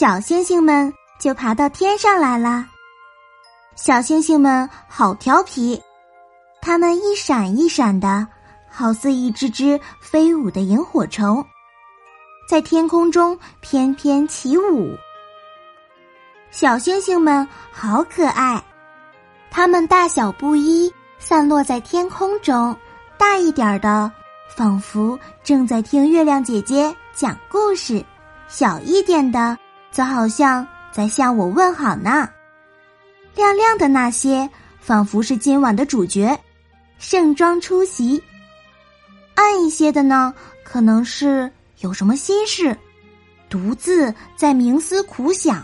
小星星们就爬到天上来了。小星星们好调皮，它们一闪一闪的，好似一只只飞舞的萤火虫，在天空中翩翩起舞。小星星们好可爱，它们大小不一，散落在天空中，大一点的仿佛正在听月亮姐姐讲故事，小一点的。则好像在向我问好呢。亮亮的那些，仿佛是今晚的主角，盛装出席。暗一些的呢，可能是有什么心事，独自在冥思苦想。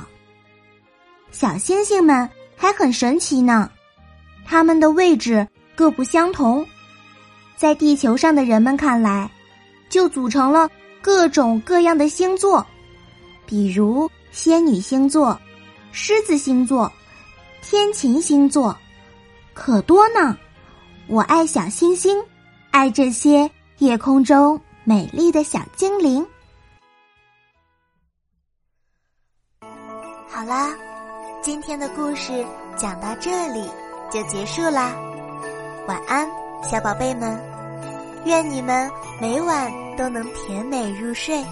小星星们还很神奇呢，他们的位置各不相同，在地球上的人们看来，就组成了各种各样的星座，比如。仙女星座、狮子星座、天琴星座，可多呢。我爱小星星，爱这些夜空中美丽的小精灵。好啦，今天的故事讲到这里就结束啦。晚安，小宝贝们，愿你们每晚都能甜美入睡。